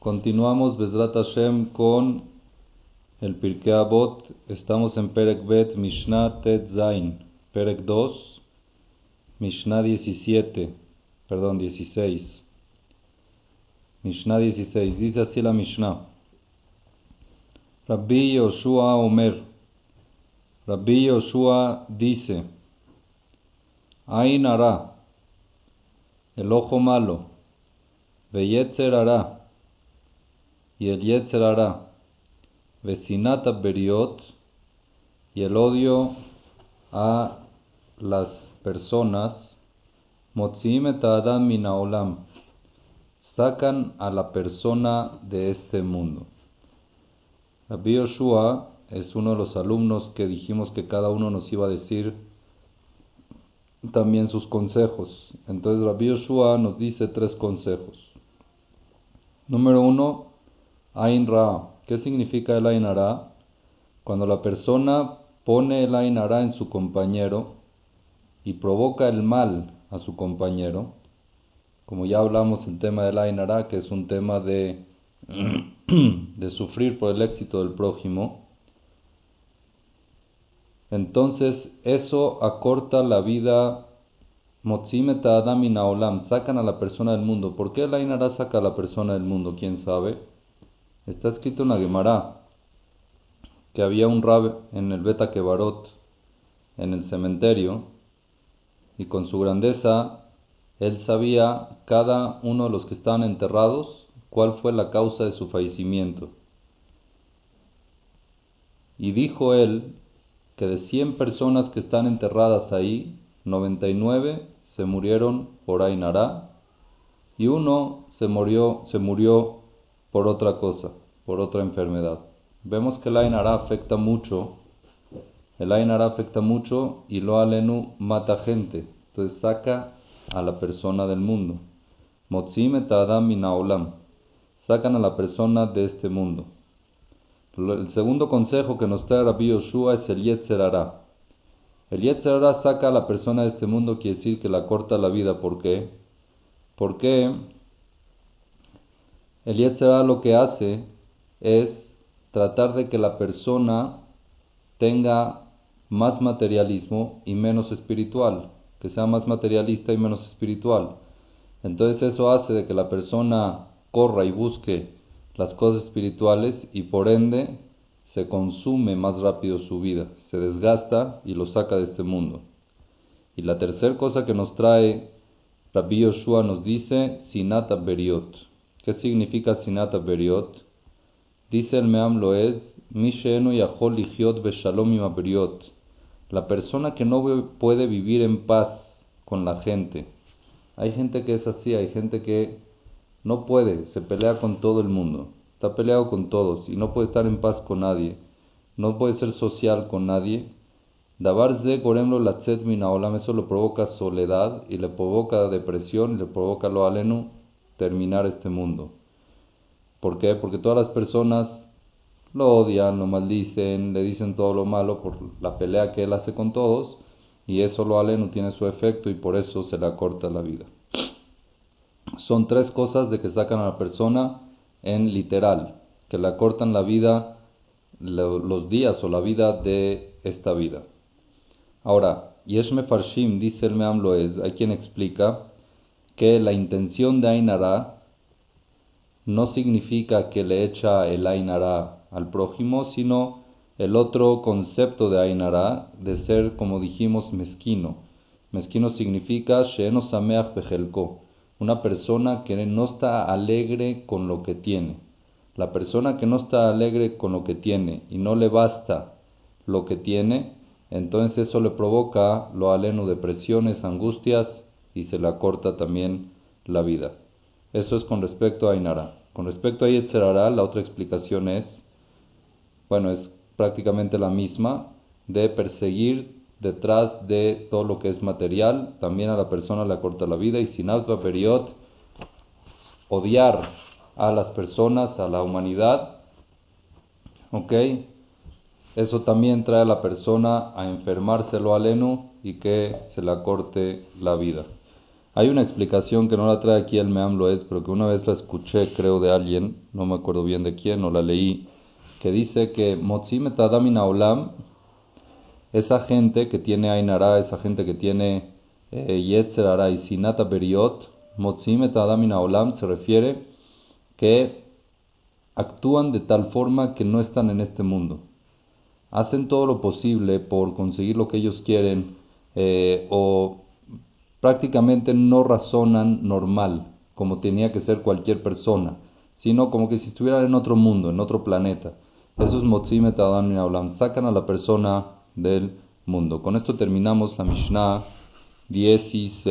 Continuamos Bezrat Hashem con el Pirkei Avot. Estamos en Perek Bet Mishnah Tet Zain. Perek 2, Mishnah 17, perdón, 16. Mishnah 16. Dice así la Mishnah. Rabbi Yoshua Omer. Rabbi Yoshua dice, Ain Ara, el ojo malo, Beyetzer Ara, y el Yetzer Ara, Vecinata Beriot, y el odio a las personas, Motzim et Adam Minaolam, sacan a la persona de este mundo. Rabbi Yoshua es uno de los alumnos que dijimos que cada uno nos iba a decir también sus consejos. Entonces Rabbi Yoshua nos dice tres consejos. Número uno, Ain Ra. ¿Qué significa el Ain Ra? Cuando la persona pone el Ain Ra en su compañero y provoca el mal a su compañero, como ya hablamos el tema del Ain Ra, que es un tema de, de sufrir por el éxito del prójimo, entonces eso acorta la vida Motzimeta Adam y Naolam, sacan a la persona del mundo. ¿Por qué el Ainara saca a la persona del mundo? ¿Quién sabe? Está escrito en la Gemara que había un rab en el Beta Kebarot, en el cementerio, y con su grandeza él sabía cada uno de los que estaban enterrados cuál fue la causa de su fallecimiento. Y dijo él que de 100 personas que están enterradas ahí, 99 se murieron por Ainara y uno se murió, se murió por otra cosa, por otra enfermedad. Vemos que el Ainara afecta mucho, el Ainara afecta mucho y lo alenu mata gente, entonces saca a la persona del mundo. Motzim minaolam, sacan a la persona de este mundo. El segundo consejo que nos trae Rabbi Yoshua es el Yetzer Ara. El Yetzer Ara saca a la persona de este mundo, quiere decir que la corta la vida. ¿Por qué? Porque el Yetzer Ara lo que hace es tratar de que la persona tenga más materialismo y menos espiritual, que sea más materialista y menos espiritual. Entonces eso hace de que la persona corra y busque las cosas espirituales y por ende se consume más rápido su vida, se desgasta y lo saca de este mundo. Y la tercera cosa que nos trae Rabbi Yoshua nos dice Sinata Beriot. ¿Qué significa Sinata Beriot? Dice el Meam Loez, Mishenu Yahol Beshalom Beriot. La persona que no puede vivir en paz con la gente. Hay gente que es así, hay gente que no puede, se pelea con todo el mundo, está peleado con todos y no puede estar en paz con nadie, no puede ser social con nadie. Dabarze goremlo latzet minaolam, eso lo provoca soledad y le provoca depresión y le provoca lo alenu terminar este mundo. ¿Por qué? Porque todas las personas lo odian, lo maldicen, le dicen todo lo malo por la pelea que él hace con todos y eso lo alenu tiene su efecto y por eso se le acorta la vida son tres cosas de que sacan a la persona en literal, que le acortan la vida, los días o la vida de esta vida. Ahora, Yeshme Farshim, dice el Meam Loez, hay quien explica que la intención de Ainara no significa que le echa el Ainara al prójimo, sino el otro concepto de Ainara, de ser, como dijimos, mezquino. Mezquino significa Sheeno Sameach Bejelko una persona que no está alegre con lo que tiene. La persona que no está alegre con lo que tiene y no le basta lo que tiene, entonces eso le provoca lo aleno depresiones, angustias y se le acorta también la vida. Eso es con respecto a Inara. Con respecto a Yetzerara, la otra explicación es, bueno, es prácticamente la misma, de perseguir detrás de todo lo que es material, también a la persona le acorta la vida y sin period, odiar a las personas, a la humanidad, ¿ok? Eso también trae a la persona a enfermárselo aleno y que se le acorte la vida. Hay una explicación que no la trae aquí el Meam Loez, pero que una vez la escuché, creo, de alguien, no me acuerdo bien de quién, o la leí, que dice que Motzim et Adam Olam, esa gente que tiene Ainara, esa gente que tiene eh, Yetzer Ara y Sinata Beriot, Motzim et Adam Olam se refiere que actúan de tal forma que no están en este mundo. Hacen todo lo posible por conseguir lo que ellos quieren eh, o prácticamente no razonan normal, como tenía que ser cualquier persona, sino como que si estuvieran en otro mundo, en otro planeta. Eso es Motzim et. Sacan a la persona del mundo. Con esto terminamos la Mishnah 16.